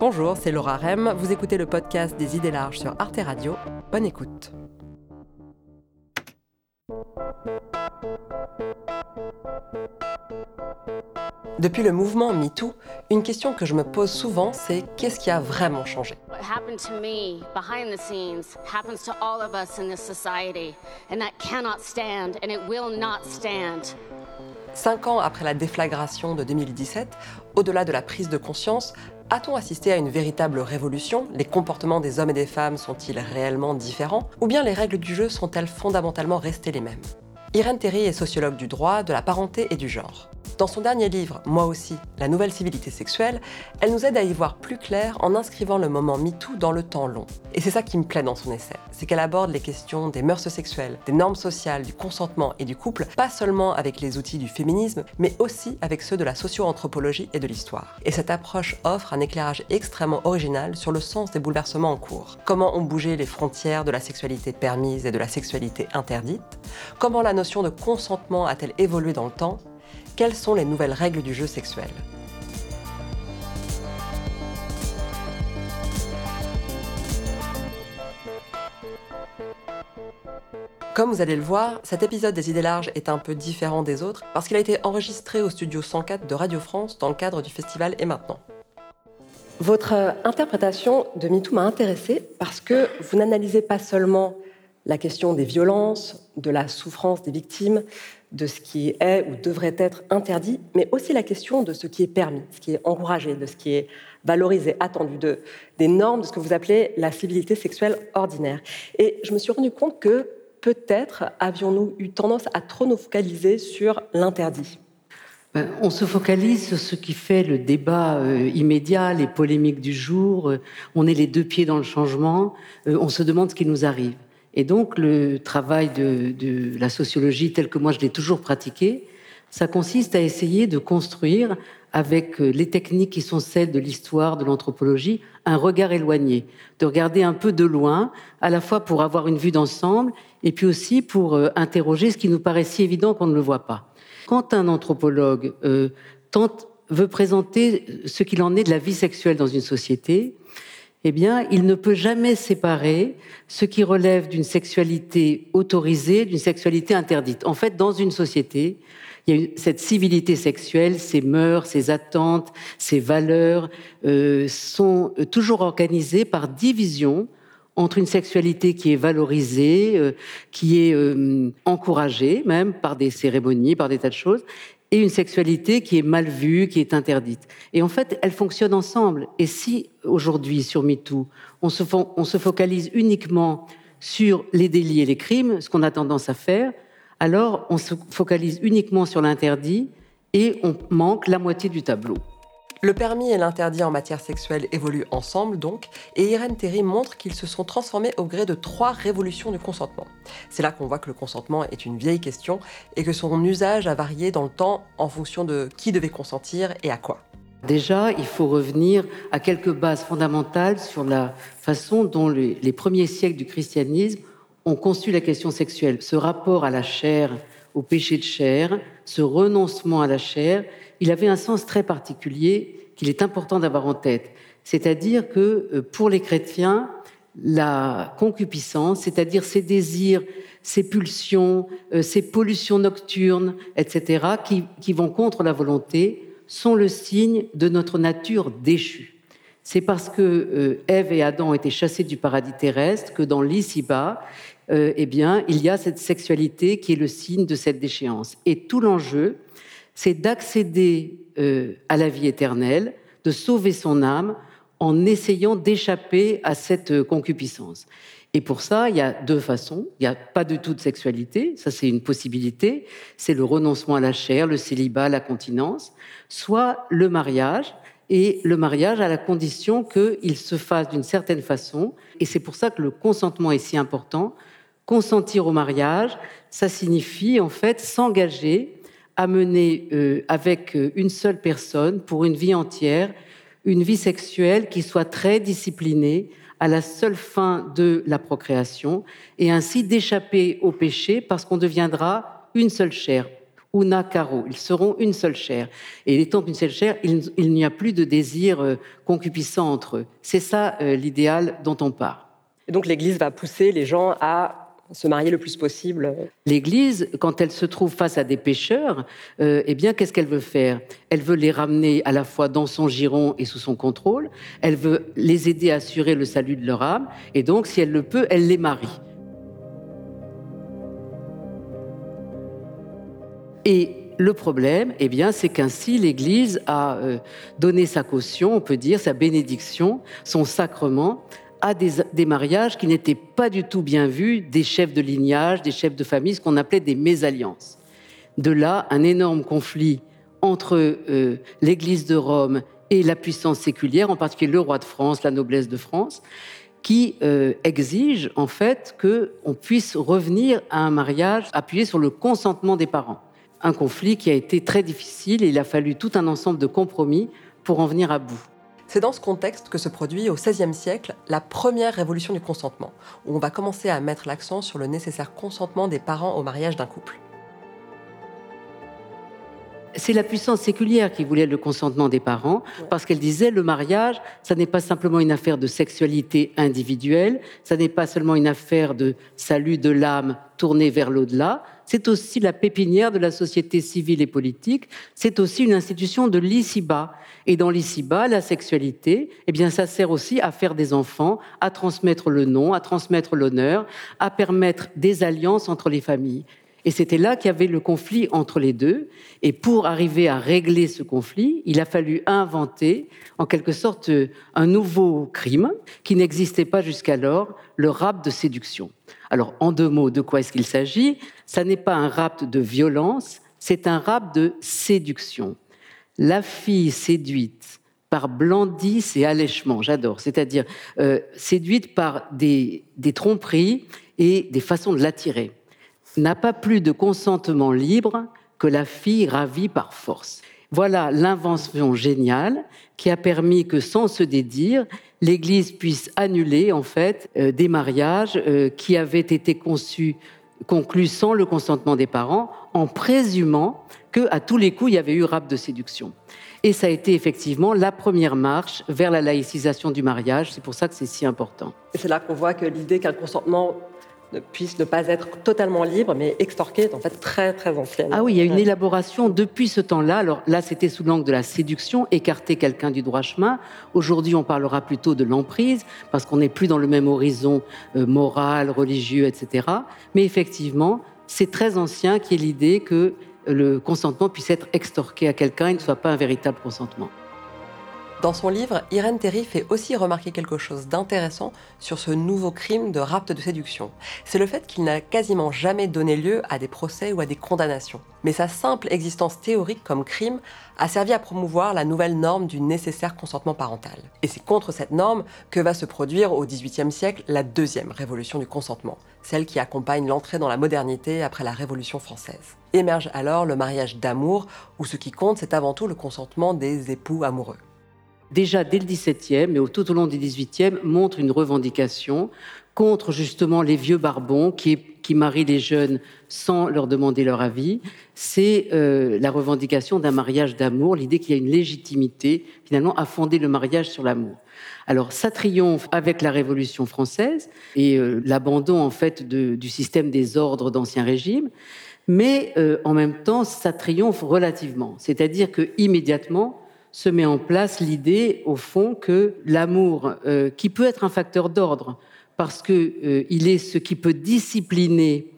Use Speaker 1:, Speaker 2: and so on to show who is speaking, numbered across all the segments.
Speaker 1: Bonjour, c'est Laura Rem. Vous écoutez le podcast des idées larges sur Arte Radio. Bonne écoute. Depuis le mouvement MeToo, une question que je me pose souvent, c'est qu'est-ce qui a vraiment changé? Cinq ans après la déflagration de 2017, au-delà de la prise de conscience, a-t-on assisté à une véritable révolution? Les comportements des hommes et des femmes sont-ils réellement différents? Ou bien les règles du jeu sont-elles fondamentalement restées les mêmes? Irène Terry est sociologue du droit, de la parenté et du genre. Dans son dernier livre, Moi aussi, la nouvelle civilité sexuelle, elle nous aide à y voir plus clair en inscrivant le moment MeToo dans le temps long. Et c'est ça qui me plaît dans son essai, c'est qu'elle aborde les questions des mœurs sexuelles, des normes sociales, du consentement et du couple, pas seulement avec les outils du féminisme, mais aussi avec ceux de la socio-anthropologie et de l'histoire. Et cette approche offre un éclairage extrêmement original sur le sens des bouleversements en cours. Comment ont bougé les frontières de la sexualité permise et de la sexualité interdite? Comment la notion de consentement a-t-elle évolué dans le temps? Quelles sont les nouvelles règles du jeu sexuel Comme vous allez le voir, cet épisode des idées larges est un peu différent des autres parce qu'il a été enregistré au studio 104 de Radio France dans le cadre du festival Et maintenant. Votre interprétation de MeToo m'a intéressée parce que vous n'analysez pas seulement la question des violences, de la souffrance des victimes, de ce qui est ou devrait être interdit, mais aussi la question de ce qui est permis, ce qui est encouragé, de ce qui est valorisé, attendu, de, des normes de ce que vous appelez la civilité sexuelle ordinaire. Et je me suis rendu compte que peut-être avions-nous eu tendance à trop nous focaliser sur l'interdit.
Speaker 2: Ben, on se focalise sur ce qui fait le débat euh, immédiat, les polémiques du jour. Euh, on est les deux pieds dans le changement. Euh, on se demande ce qui nous arrive. Et donc, le travail de, la sociologie, tel que moi je l'ai toujours pratiqué, ça consiste à essayer de construire, avec euh, les techniques qui sont celles de l'histoire, de l'anthropologie, un regard éloigné, de regarder un peu de loin, à la fois pour avoir une vue d'ensemble, et puis aussi pour euh, interroger ce qui nous paraît si évident qu'on ne le voit pas. Quand un anthropologue euh, tente, veut présenter ce qu'il en est de la vie sexuelle dans une société, eh bien, il ne peut jamais séparer ce qui relève d'une sexualité autorisée d'une sexualité interdite. En fait, dans une société, il y a cette civilité sexuelle, ses mœurs, ses attentes, ses valeurs euh, sont toujours organisées par division entre une sexualité qui est valorisée, euh, qui est euh, encouragée même par des cérémonies, par des tas de choses, et une sexualité qui est mal vue, qui est interdite. Et en fait, elles fonctionnent ensemble. Et si aujourd'hui, sur MeToo, on se, on se focalise uniquement sur les délits et les crimes, ce qu'on a tendance à faire, alors on se focalise uniquement sur l'interdit et on manque la moitié du tableau.
Speaker 1: Le permis et l'interdit en matière sexuelle évoluent ensemble donc, et Irène Terry montre qu'ils se sont transformés au gré de trois révolutions du consentement. C'est là qu'on voit que le consentement est une vieille question et que son usage a varié dans le temps en fonction de qui devait consentir et à quoi.
Speaker 2: Déjà, il faut revenir à quelques bases fondamentales sur la façon dont les, les premiers siècles du christianisme ont conçu la question sexuelle. Ce rapport à la chair, au péché de chair, ce renoncement à la chair, il avait un sens très particulier qu'il est important d'avoir en tête. C'est-à-dire que euh, pour les chrétiens, la concupiscence, c'est-à-dire ces désirs, ces pulsions, euh, ces pollutions nocturnes, etc., qui, vont contre la volonté, sont le signe de notre nature déchue. C'est parce que euh, Ève et Adam ont été chassés du paradis terrestre que dans l'ici-bas, eh bien, il y a cette sexualité qui est le signe de cette déchéance. Et tout l'enjeu, c'est d'accéder euh, à la vie éternelle, de sauver son âme en essayant d'échapper à cette euh, concupiscence. Et pour ça, il y a deux façons. Il n'y a pas de toute sexualité, ça c'est une possibilité. C'est le renoncement à la chair, le célibat, la continence, soit le mariage. Et le mariage à la condition qu'il se fasse d'une certaine façon. Et c'est pour ça que le consentement est si important. Consentir au mariage, ça signifie en fait s'engager à mener euh, avec euh, une seule personne pour une vie entière, une vie sexuelle qui soit très disciplinée à la seule fin de la procréation et ainsi d'échapper au péché parce qu'on deviendra une seule chair. una caro. Ils seront une seule chair. Et étant une seule chair, il, n'y a plus de désir euh, entre eux. C'est ça euh, l'idéal dont on parle.
Speaker 1: Et donc l'Église va pousser les gens à se marier le plus possible.
Speaker 2: L'Église, quand elle se trouve face à des pécheurs, euh, eh bien, qu'est-ce qu'elle veut faire? Elle veut les ramener à la fois dans son giron et sous son contrôle. Elle veut les aider à assurer le salut de leur âme. Et donc, si elle le peut, elle les marie. Et le problème, eh bien, c'est qu'ainsi l'Église a euh, donné sa caution, on peut dire, sa bénédiction, son sacrement à des, mariages qui n'étaient pas du tout bien vus des chefs de lignage, des chefs de famille, ce qu'on appelait des mésalliances. De là, un énorme conflit entre euh, l'Église de Rome et la puissance séculière, en particulier le roi de France, la noblesse de France, qui euh, exige en fait qu'on puisse revenir à un mariage appuyé sur le consentement des parents un conflit qui a été très difficile et il a fallu tout un ensemble de compromis pour en venir à bout.
Speaker 1: C'est dans ce contexte que se produit au XVIe siècle la première révolution du consentement, où on va commencer à mettre l'accent sur le nécessaire consentement des parents au mariage d'un couple.
Speaker 2: C'est la puissance séculière qui voulait le consentement des parents, parce qu'elle disait le mariage, ça n'est pas simplement une affaire de sexualité individuelle, ça n'est pas seulement une affaire de salut de l'âme tournée vers l'au-delà, c'est aussi la pépinière de la société civile et politique, c'est aussi une institution de l'ici-bas. Et dans l'ici-bas, la sexualité, eh bien, ça sert aussi à faire des enfants, à transmettre le nom, à transmettre l'honneur, à permettre des alliances entre les familles. Et c'était là qu'il y avait le conflit entre les deux. Et pour arriver à régler ce conflit, il a fallu inventer, en quelque sorte, un nouveau crime qui n'existait pas jusqu'alors, le rap de séduction. Alors, en deux mots, de quoi est-ce qu'il s'agit? Ça n'est pas un rapt de violence, c'est un rap de séduction. La fille séduite par blandisse et allèchement, j'adore, c'est-à-dire euh, séduite par des tromperies et des façons de l'attirer n'a pas plus de consentement libre que la fille ravie par force. Voilà l'invention géniale qui a permis que, sans se dédire, l'Église puisse annuler en fait euh, des mariages euh, qui avaient été conçus, conclus sans le consentement des parents, en présumant que à tous les coups il y avait eu rap de séduction. Et ça a été effectivement la première marche vers la laïcisation du mariage. C'est pour ça que c'est si important.
Speaker 1: C'est là qu'on voit que l'idée qu'un consentement ne puisse ne pas être totalement libre, mais extorqué est en fait très très ancienne.
Speaker 2: Ah oui, il y a une élaboration depuis ce temps-là. Alors là, c'était sous l'angle de la séduction, écarter quelqu'un du droit chemin. Aujourd'hui, on parlera plutôt de l'emprise, parce qu'on n'est plus dans le même horizon euh, moral, religieux, etc. Mais effectivement, c'est très ancien qui est l'idée que le consentement puisse être extorqué à quelqu'un et ne soit pas un véritable consentement.
Speaker 1: Dans son livre, Irène Terry fait aussi remarquer quelque chose d'intéressant sur ce nouveau crime de rapt de séduction. C'est le fait qu'il n'a quasiment jamais donné lieu à des procès ou à des condamnations. Mais sa simple existence théorique comme crime a servi à promouvoir la nouvelle norme du nécessaire consentement parental. Et c'est contre cette norme que va se produire au XVIIIe siècle la deuxième révolution du consentement, celle qui accompagne l'entrée dans la modernité après la Révolution française. Émerge alors le mariage d'amour, où ce qui compte, c'est avant tout le consentement des époux amoureux
Speaker 2: déjà dès le XVIIe, mais tout au long du XVIIIe, montre une revendication contre justement les vieux barbons qui, marient les jeunes sans leur demander leur avis. C'est euh, la revendication d'un mariage d'amour, l'idée qu'il y a une légitimité finalement à fonder le mariage sur l'amour. Alors ça triomphe avec la Révolution française et euh, l'abandon en fait du système des ordres d'Ancien Régime, mais euh, en même temps ça triomphe relativement, c'est-à-dire que immédiatement se met en place l'idée, au fond, que l'amour, euh, qui peut être un facteur d'ordre, parce qu'il euh, est ce qui peut discipliner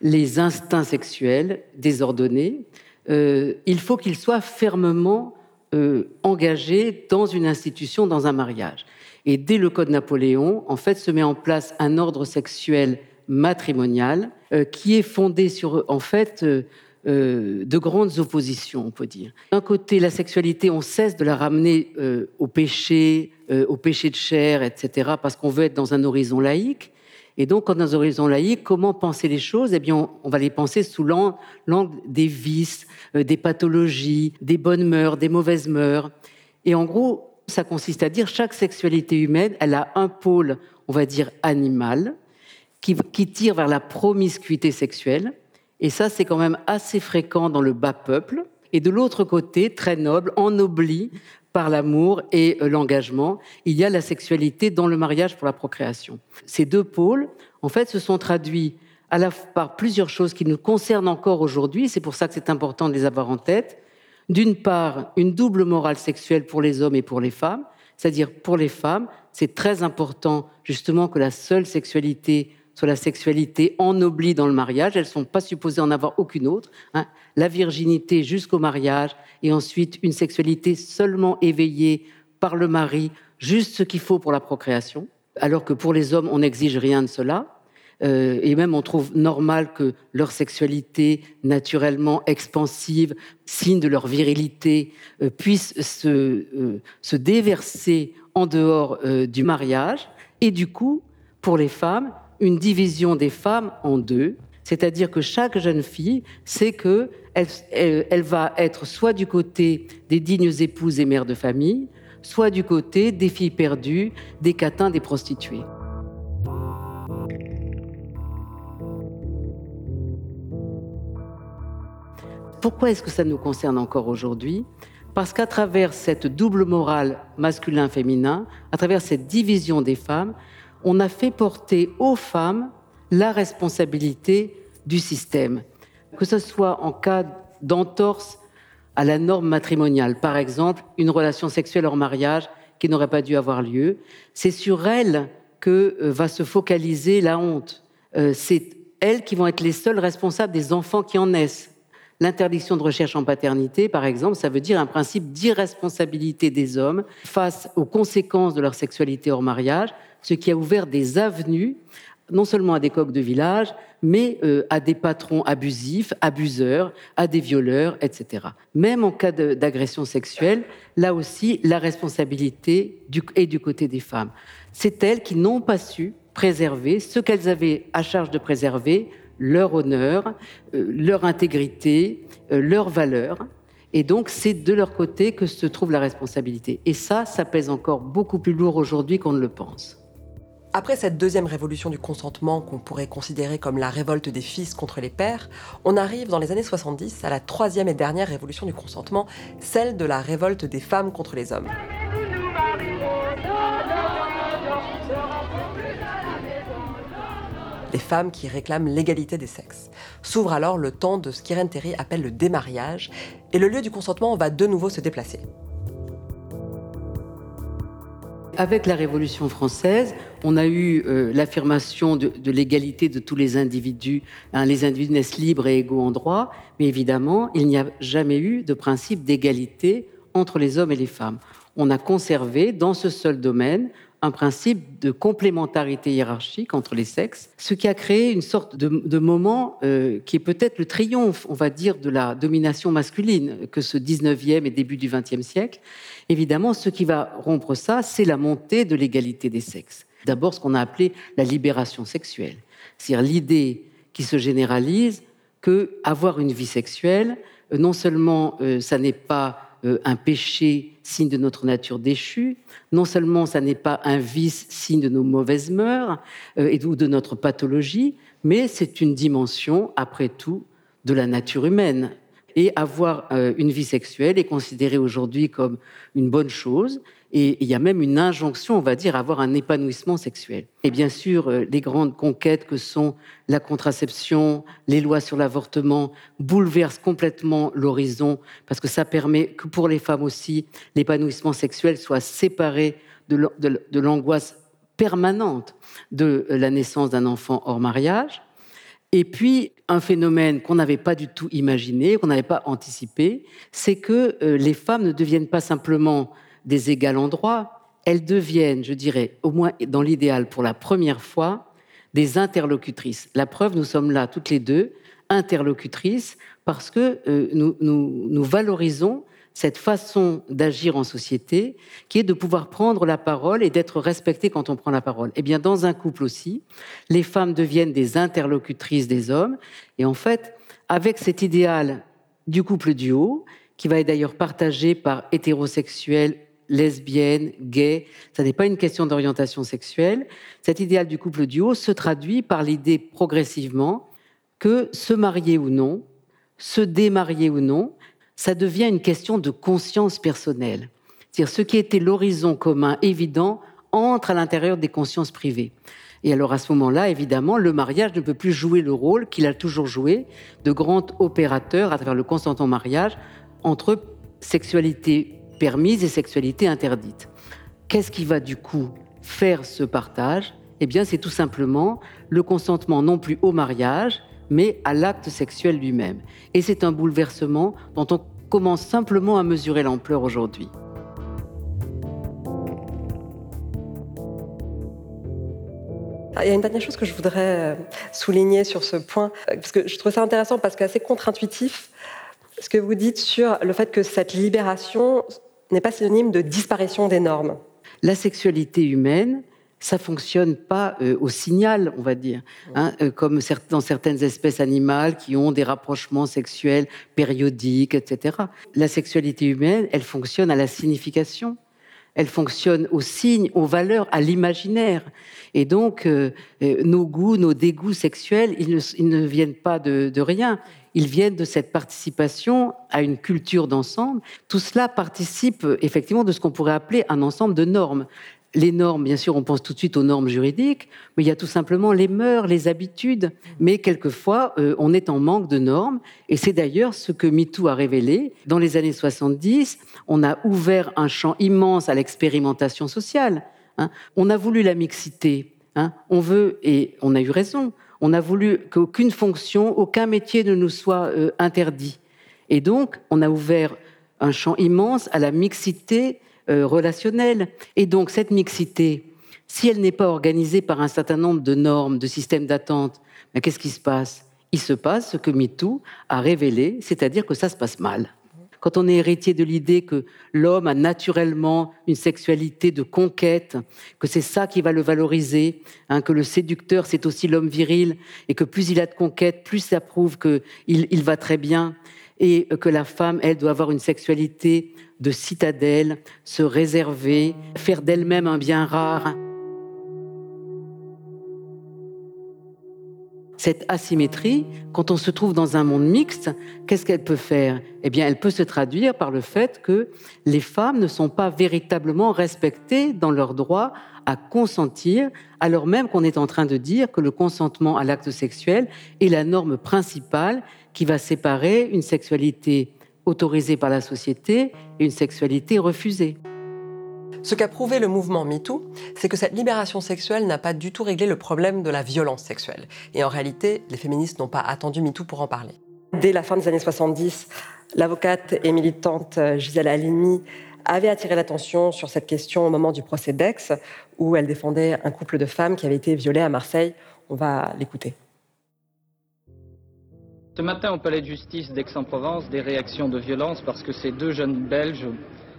Speaker 2: les instincts sexuels désordonnés, euh, il faut qu'il soit fermement engagé dans une institution, dans un mariage. Et dès le Code Napoléon, en fait, se met en place un ordre sexuel matrimonial qui est fondé sur, en fait, euh, de grandes oppositions, on peut dire. D'un côté, la sexualité, on cesse de la ramener euh, au péché, euh, au péché de chair, etc., parce qu'on veut être dans un horizon laïque. Et donc, dans un horizon laïque, comment penser les choses? Eh bien, on, va les penser sous l'angle des vices, des pathologies, des bonnes mœurs, des mauvaises mœurs. Et en gros, ça consiste à dire chaque sexualité humaine, elle a un pôle, on va dire, animal, qui tire vers la promiscuité sexuelle, Et ça, c'est quand même assez fréquent dans le bas peuple. Et de l'autre côté, très noble, ennobli par l'amour et euh, l'engagement, il y a la sexualité dans le mariage pour la procréation. Ces deux pôles, en fait, se sont traduits à la, par plusieurs choses qui nous concernent encore aujourd'hui. C'est pour ça que c'est important de les avoir en tête. D'une part, une double morale sexuelle pour les hommes et pour les femmes, c'est-à-dire pour les femmes, c'est très important justement que la seule sexualité soit la sexualité ennoblie dans le mariage. Elles ne sont pas supposées en avoir aucune autre. Hein. La virginité jusqu'au mariage et ensuite une sexualité seulement éveillée par le mari, juste ce qu'il faut pour la procréation. Alors que pour les hommes, on n'exige rien de cela. Euh, et même on trouve normal que leur sexualité naturellement expansive, signe de leur virilité, euh, puisse se, euh, se, déverser en dehors du mariage. Et du coup, pour les femmes, une division des femmes en deux, c'est-à-dire que chaque jeune fille sait que elle, va être soit du côté des dignes épouses et mères de famille, soit du côté des filles perdues, des catins, des prostituées. Pourquoi est-ce que ça nous concerne encore aujourd'hui? Parce qu'à travers cette double morale masculin-féminin, à travers cette division des femmes, on a fait porter aux femmes la responsabilité du système. Que ce soit en cas d'entorse à la norme matrimoniale, par exemple, une relation sexuelle hors mariage qui n'aurait pas dû avoir lieu, c'est sur elle que euh, va se focaliser la honte. Euh, c'est elles qui vont être les seules responsables des enfants qui en naissent. L'interdiction de recherche en paternité, par exemple, ça veut dire un principe d'irresponsabilité des hommes face aux conséquences de leur sexualité hors mariage, ce qui a ouvert des avenues non seulement à des coqs de village, mais euh, à des patrons abusifs, abuseurs, à des violeurs, etc. Même en cas d'agression sexuelle, là aussi, la responsabilité est du côté des femmes. C'est elles qui n'ont pas su préserver ce qu'elles avaient à charge de préserver, leur honneur, euh, leur intégrité, euh, leurs valeurs. Et donc, c'est de leur côté que se trouve la responsabilité. Et ça, ça pèse encore beaucoup plus lourd aujourd'hui qu'on ne le pense.
Speaker 1: Après cette deuxième révolution du consentement qu'on pourrait considérer comme la révolte des fils contre les pères, on arrive dans les années 70 à la troisième et dernière révolution du consentement, celle de la révolte des femmes contre les hommes. les femmes qui réclament l'égalité des sexes. S'ouvre alors le temps de ce qu'Irène Terry appelle le démariage, et le lieu du consentement va de nouveau se déplacer.
Speaker 2: Avec la Révolution française, on a eu euh, l'affirmation de, l'égalité de tous les individus. Hein, les individus naissent libres et égaux en droit, mais évidemment, il n'y a jamais eu de principe d'égalité entre les hommes et les femmes. On a conservé dans ce seul domaine un principe de complémentarité hiérarchique entre les sexes, ce qui a créé une sorte de, moment euh, qui est peut-être le triomphe, on va dire, de la domination masculine que ce 19e et début du 20e siècle. Évidemment, ce qui va rompre ça, c'est la montée de l'égalité des sexes. D'abord, ce qu'on a appelé la libération sexuelle, c'est-à-dire l'idée qui se généralise que avoir une vie sexuelle, euh, non seulement euh, ça n'est pas euh, un péché, signe de notre nature déchue. Non seulement ça n'est pas un vice, signe de nos mauvaises mœurs euh, et ou de notre pathologie, mais c'est une dimension, après tout, de la nature humaine. Et avoir euh, une vie sexuelle est considéré aujourd'hui comme une bonne chose et il y a même une injonction, on va dire, à avoir un épanouissement sexuel. Et bien sûr, euh, les grandes conquêtes que sont la contraception, les lois sur l'avortement bouleversent complètement l'horizon parce que ça permet que pour les femmes aussi, l'épanouissement sexuel soit séparé de l'angoisse permanente de la naissance d'un enfant hors mariage. Et puis, un phénomène qu'on n'avait pas du tout imaginé, qu'on n'avait pas anticipé, c'est que euh, les femmes ne deviennent pas simplement des égales en droit, elles deviennent, je dirais, au moins dans l'idéal pour la première fois, des interlocutrices. La preuve, nous sommes là toutes les deux, interlocutrices, parce que euh, nous, nous, valorisons cette façon d'agir en société, qui est de pouvoir prendre la parole et d'être respectée quand on prend la parole. Eh bien, dans un couple aussi, les femmes deviennent des interlocutrices des hommes, et en fait, avec cet idéal du couple du haut, qui va être d'ailleurs partagé par hétérosexuels lesbienne, gay. Ça n'est pas une question d'orientation sexuelle. Cet idéal du couple duo se traduit par l'idée progressivement que se marier ou non, se démarier ou non, ça devient une question de conscience personnelle. C'est-à-dire ce qui était l'horizon commun évident entre à l'intérieur des consciences privées. Et alors à ce moment-là, évidemment, le mariage ne peut plus jouer le rôle qu'il a toujours joué de grand opérateur à travers le consentement mariage entre sexualité permise et sexualité interdite. Qu'est-ce qui va du coup faire ce partage? Eh bien, c'est tout simplement le consentement non plus au mariage, mais à l'acte sexuel lui-même. Et c'est un bouleversement dont on commence simplement à mesurer l'ampleur aujourd'hui.
Speaker 1: Il y a une dernière chose que je voudrais euh, souligner sur ce point, euh, parce que je trouve ça intéressant, parce que assez contre-intuitif, ce que vous dites sur le fait que cette libération n'est pas synonyme de disparition des normes.
Speaker 2: La sexualité humaine, ça fonctionne pas euh, au signal, on va dire, hein, comme dans certaines espèces animales qui ont des rapprochements sexuels périodiques, etc. La sexualité humaine, elle fonctionne à la signification elle fonctionne aux signes, aux valeurs, à l'imaginaire. Et donc, euh, euh, nos goûts, nos dégoûts sexuels, ils ne, viennent pas de, rien. Ils viennent de cette participation à une culture d'ensemble. Tout cela participe effectivement de ce qu'on pourrait appeler un ensemble de normes les normes, bien sûr, on pense tout de suite aux normes juridiques, mais il y a tout simplement les mœurs, les habitudes. Mais quelquefois, euh, on est en manque de normes. Et c'est d'ailleurs ce que MeToo a révélé. Dans les années 70, on a ouvert un champ immense à l'expérimentation sociale. Hein. On a voulu la mixité. Hein. On veut, et on a eu raison, on a voulu qu'aucune fonction, aucun métier ne nous soit euh, interdit. Et donc, on a ouvert un champ immense à la mixité euh, relationnelle. Et donc cette mixité, si elle n'est pas organisée par un certain nombre de normes, de systèmes d'attente, qu'est-ce qui se passe? Il se passe ce que MeToo a révélé, c'est-à-dire que ça se passe mal. Quand on est héritier de l'idée que l'homme a naturellement une sexualité de conquête, que c'est ça qui va le valoriser, hein, que le séducteur c'est aussi l'homme viril, et que plus il a de conquête, plus ça prouve qu'il il va très bien, et que la femme, elle, doit avoir une sexualité de citadelle, se réserver, faire d'elle-même un bien rare. Cette asymétrie, quand on se trouve dans un monde mixte, qu'est-ce qu'elle peut faire? Eh bien, elle peut se traduire par le fait que les femmes ne sont pas véritablement respectées dans leur droit à consentir, alors même qu'on est en train de dire que le consentement à l'acte sexuel est la norme principale qui va séparer une sexualité autorisée par la société et une sexualité refusée.
Speaker 1: Ce qu'a prouvé le mouvement MeToo, c'est que cette libération sexuelle n'a pas du tout réglé le problème de la violence sexuelle. Et en réalité, les féministes n'ont pas attendu MeToo pour en parler. Dès la fin des années 70, l'avocate et militante Gisèle Halimi avait attiré l'attention sur cette question au moment du procès d'Aix, où elle défendait un couple de femmes qui avait été violé à Marseille. On va l'écouter.
Speaker 3: Ce matin, au palais de justice d'Aix-en-Provence, des réactions de violence parce que ces deux jeunes Belges,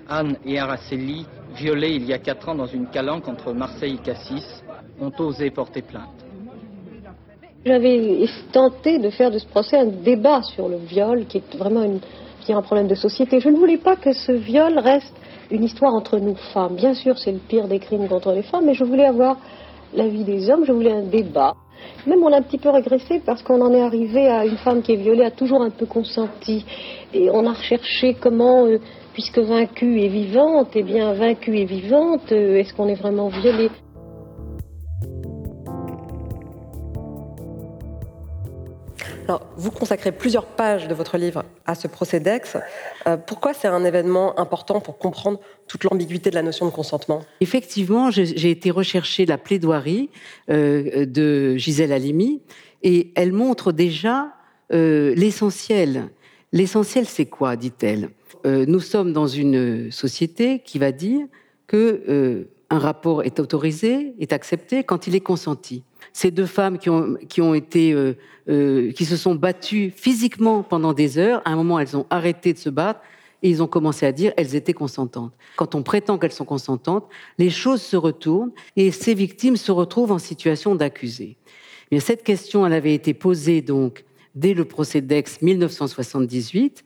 Speaker 3: Anne et Araceli, violés il y a quatre ans dans une calanque entre Marseille et Cassis, ont osé porter plainte.
Speaker 4: J'avais tenté de faire de ce procès un débat sur le viol, qui est vraiment un problème de société. Je ne voulais pas que ce viol reste une histoire entre nous femmes. Bien sûr, c'est le pire des crimes contre les femmes, mais je voulais avoir l'avis des hommes, je voulais un débat. Même on a un petit peu régressé parce qu'on en est arrivé à une femme qui est violée, a toujours un peu consenti. Et on a recherché comment, euh, puisque vaincue est vivante, eh bien vaincue et vivante, euh, est-ce qu'on est vraiment violé?
Speaker 1: Alors, vous consacrez plusieurs pages de votre livre à ce procès d'Aix. Euh, pourquoi c'est un événement important pour comprendre toute l'ambiguïté de la notion de consentement?
Speaker 2: Effectivement, j'ai été rechercher la plaidoirie euh, de Gisèle Halimi et elle montre déjà euh, l'essentiel. L'essentiel, c'est quoi, dit-elle Nous sommes dans une société qui va dire que un rapport est autorisé, est accepté quand il est consenti ces deux femmes qui ont, été, euh, euh, qui se sont battues physiquement pendant des heures, à un moment, elles ont arrêté de se battre et ils ont commencé à dire elles étaient consentantes. Quand on prétend qu'elles sont consentantes, les choses se retournent et ces victimes se retrouvent en situation d'accusé. Cette question, elle avait été posée donc dès le procès d'Aix 1978.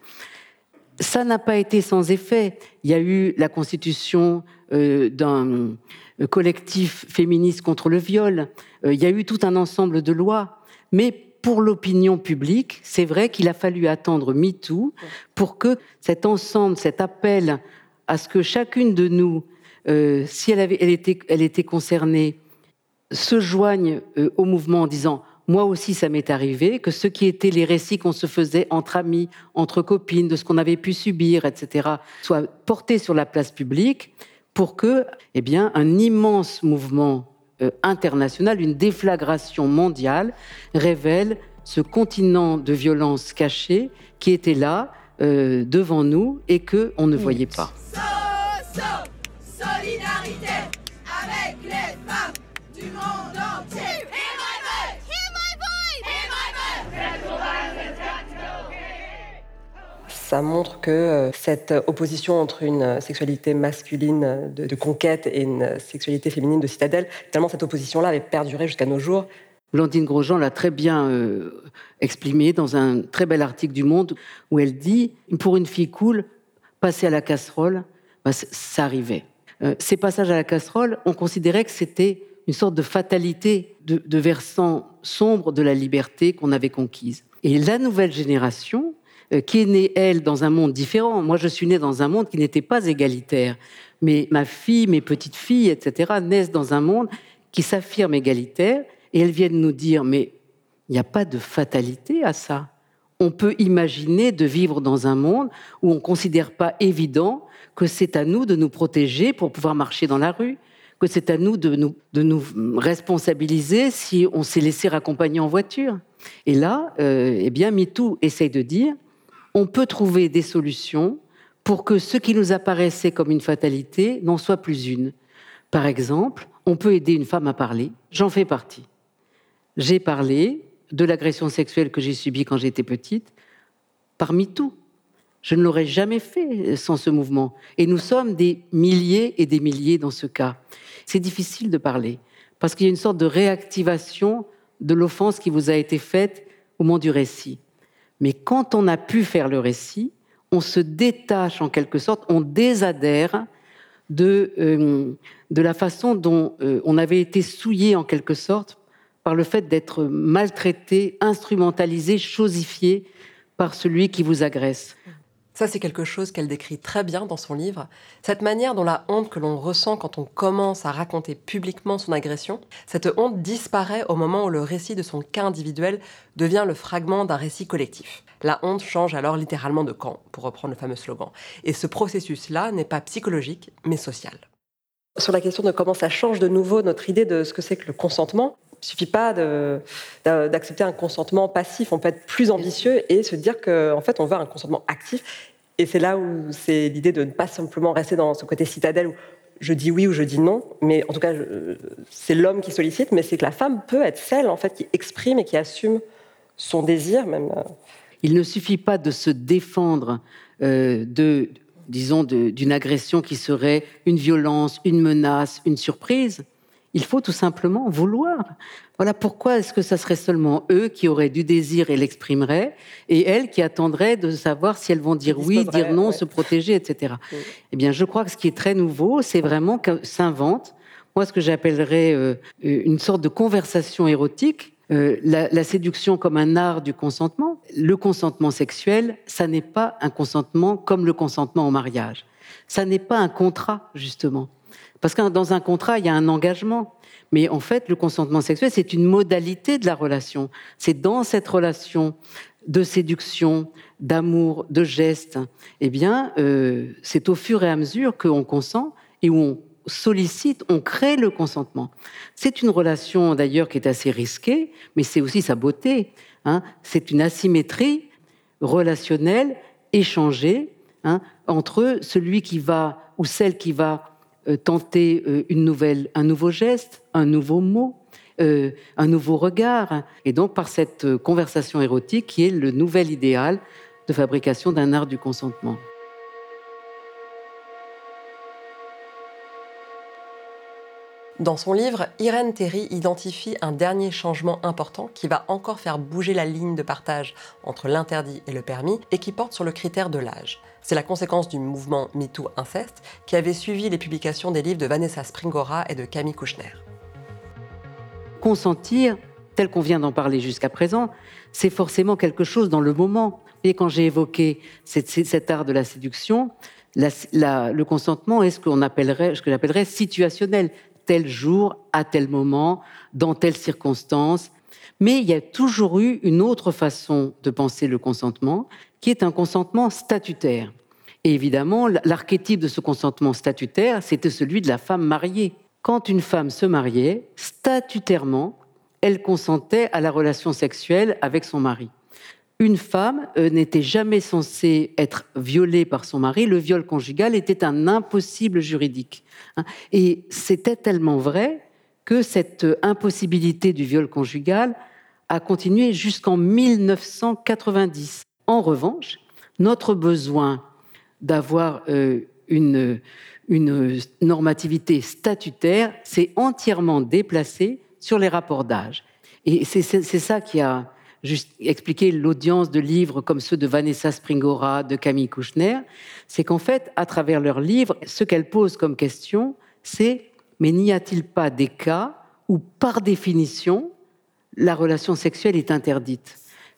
Speaker 2: Ça n'a pas été sans effet. Il y a eu la constitution euh, d'un collectif féministe contre le viol. Euh, il y a eu tout un ensemble de lois, mais pour l'opinion publique, c'est vrai qu'il a fallu attendre MeToo pour que cet ensemble, cet appel à ce que chacune de nous, euh, si elle, avait, elle, était, elle était concernée, se joigne euh, au mouvement en disant moi aussi ça m'est arrivé, que ce qui étaient les récits qu'on se faisait entre amis, entre copines, de ce qu'on avait pu subir, etc., soient portés sur la place publique pour que, eh bien, un immense mouvement euh, international, une déflagration mondiale révèle ce continent de violence cachée qui était là euh, devant nous et que on ne voyait pas.
Speaker 1: Ça montre que euh, cette opposition entre une sexualité masculine de, conquête et une sexualité féminine de citadelle, tellement cette opposition-là avait perduré jusqu'à nos jours.
Speaker 2: Blandine Grosjean l'a très bien euh, exprimé dans un très bel article du Monde où elle dit pour une fille cool, passer à la casserole, bah, ça arrivait. Euh, ces passages à la casserole, on considérait que c'était une sorte de fatalité de, versant sombre de la liberté qu'on avait conquise. Et la nouvelle génération, qui est née, elle, dans un monde différent. Moi, je suis née dans un monde qui n'était pas égalitaire. Mais ma fille, mes petites filles, etc., naissent dans un monde qui s'affirme égalitaire et elles viennent nous dire, mais il n'y a pas de fatalité à ça. On peut imaginer de vivre dans un monde où on ne considère pas évident que c'est à nous de nous protéger pour pouvoir marcher dans la rue, que c'est à nous de, nous de nous responsabiliser si on s'est laissé raccompagner en voiture. Et là, euh, eh bien, MeToo essaye de dire, on peut trouver des solutions pour que ce qui nous apparaissait comme une fatalité n'en soit plus une. Par exemple, on peut aider une femme à parler. J'en fais partie. J'ai parlé de l'agression sexuelle que j'ai subie quand j'étais petite, parmi tout. Je ne l'aurais jamais fait sans ce mouvement. Et nous sommes des milliers et des milliers dans ce cas. C'est difficile de parler, parce qu'il y a une sorte de réactivation de l'offense qui vous a été faite au moment du récit. Mais quand on a pu faire le récit, on se détache en quelque sorte, on désadhère de, euh, de la façon dont euh, on avait été souillé en quelque sorte par le fait d'être maltraité, instrumentalisé, chosifié par celui qui vous agresse.
Speaker 1: Ça, c'est quelque chose qu'elle décrit très bien dans son livre. Cette manière dont la honte que l'on ressent quand on commence à raconter publiquement son agression, cette honte disparaît au moment où le récit de son cas individuel devient le fragment d'un récit collectif. La honte change alors littéralement de camp, pour reprendre le fameux slogan. Et ce processus-là n'est pas psychologique, mais social. Sur la question de comment ça change de nouveau notre idée de ce que c'est que le consentement, il suffit pas d'accepter un consentement passif. On peut être plus ambitieux et se dire qu'en fait, on veut un consentement actif. Et c'est là où c'est l'idée de ne pas simplement rester dans ce côté citadelle où je dis oui ou je dis non, mais en tout cas, c'est l'homme qui sollicite, mais c'est que la femme peut être celle en fait qui exprime et qui assume son désir. Euh.
Speaker 2: Il ne suffit pas de se défendre euh, de, disons, d'une agression qui serait une violence, une menace, une surprise. Il faut tout simplement vouloir. Voilà pourquoi est-ce que ça serait seulement eux qui auraient du désir et l'exprimeraient, et elles qui attendraient de savoir si elles vont dire oui, dire non, se protéger, etc. Eh bien, je crois que ce qui est très nouveau, c'est vraiment que s'invente, moi, ce que j'appellerais euh, une sorte de conversation érotique, euh, la, la, séduction comme un art du consentement. Le consentement sexuel, ça n'est pas un consentement comme le consentement au mariage. Ça n'est pas un contrat, justement. Parce que dans un contrat, il y a un engagement. Mais en fait, le consentement sexuel, c'est une modalité de la relation. C'est dans cette relation de séduction, d'amour, de geste, eh bien, euh, c'est au fur et à mesure qu'on consent et où on sollicite, on crée le consentement. C'est une relation d'ailleurs qui est assez risquée, mais c'est aussi sa beauté. Hein. C'est une asymétrie relationnelle, échangée, hein, entre celui qui va ou celle qui va tenter euh, une nouvelle, un nouveau geste, un nouveau mot, euh, un nouveau regard. Et donc par cette conversation érotique qui est le nouvel idéal de fabrication d'un art du consentement.
Speaker 1: Dans son livre, Irène Terry identifie un dernier changement important qui va encore faire bouger la ligne de partage entre l'interdit et le permis et qui porte sur le critère de l'âge. C'est la conséquence du mouvement MeToo Inceste qui avait suivi les publications des livres de Vanessa Springora et de Camille Kouchner.
Speaker 2: Consentir tel qu'on vient d'en parler jusqu'à présent, c'est forcément quelque chose dans le moment. Et quand j'ai évoqué cet art de la séduction, le consentement est ce qu'on appellerait, ce que j'appellerais situationnel, tel jour, à tel moment, dans telle circonstance. Mais il y a toujours eu une autre façon de penser le consentement, qui est un consentement statutaire. Et évidemment, l'archétype de ce consentement statutaire, c'était celui de la femme mariée. Quand une femme se mariait, statutairement, elle consentait à la relation sexuelle avec son mari une femme euh, n'était jamais censée être violée par son mari. Le viol conjugal était un impossible juridique. Hein. Et c'était tellement vrai que cette impossibilité du viol conjugal a continué jusqu'en 1990. En revanche, notre besoin d'avoir euh, une, normativité statutaire s'est entièrement déplacé sur les rapports d'âge. Et c'est ça qui a juste expliquer l'audience de livres comme ceux de Vanessa Springora, de Camille Kouchner, c'est qu'en fait, à travers leurs livres, ce qu'elles posent comme question, c'est mais n'y a-t-il pas des cas où, par définition, la relation sexuelle est interdite,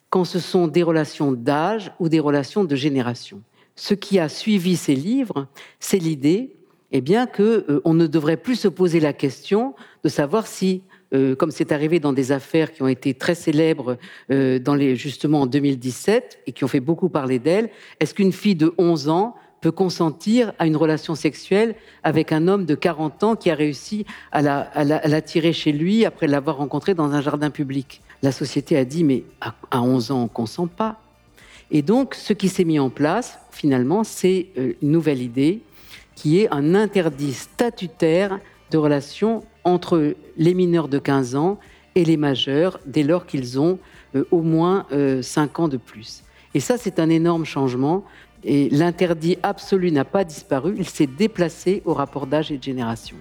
Speaker 2: quand ce sont des relations d'âge ou des relations de génération. Ce qui a suivi ces livres, c'est l'idée eh bien, qu'on euh, ne devrait plus se poser la question de savoir si euh, comme c'est arrivé dans des affaires qui ont été très célèbres euh, dans les, justement en 2017 et qui ont fait beaucoup parler d'elle, est-ce qu'une fille de 11 ans peut consentir à une relation sexuelle avec un homme de 40 ans qui a réussi à l'attirer la, chez lui après l'avoir rencontré dans un jardin public La société a dit, mais à, 11 ans, on ne consent pas. Et donc, ce qui s'est mis en place, finalement, c'est euh, une nouvelle idée qui est un interdit statutaire de relations entre les mineurs de 15 ans et les majeurs dès lors qu'ils ont euh, au moins 5 euh, ans de plus. Et ça, c'est un énorme changement. Et l'interdit absolu n'a pas disparu, il s'est déplacé au rapport d'âge et de génération.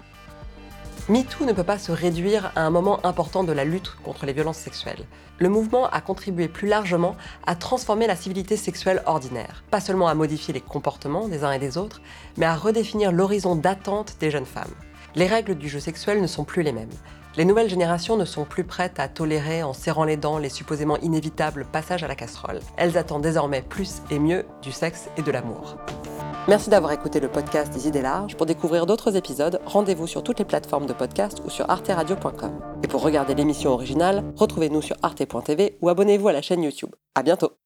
Speaker 1: MeToo ne peut pas se réduire à un moment important de la lutte contre les violences sexuelles. Le mouvement a contribué plus largement à transformer la civilité sexuelle ordinaire, pas seulement à modifier les comportements des uns et des autres, mais à redéfinir l'horizon d'attente des jeunes femmes les règles du jeu sexuel ne sont plus les mêmes. Les nouvelles générations ne sont plus prêtes à tolérer en serrant les dents les supposément inévitables passages à la casserole. Elles attendent désormais plus et mieux du sexe et de l'amour. Merci d'avoir écouté le podcast des idées larges. Pour découvrir d'autres épisodes, rendez-vous sur toutes les plateformes de podcast ou sur arteradio.com. Et pour regarder l'émission originale, retrouvez-nous sur arte.tv ou abonnez-vous à la chaîne YouTube. À bientôt!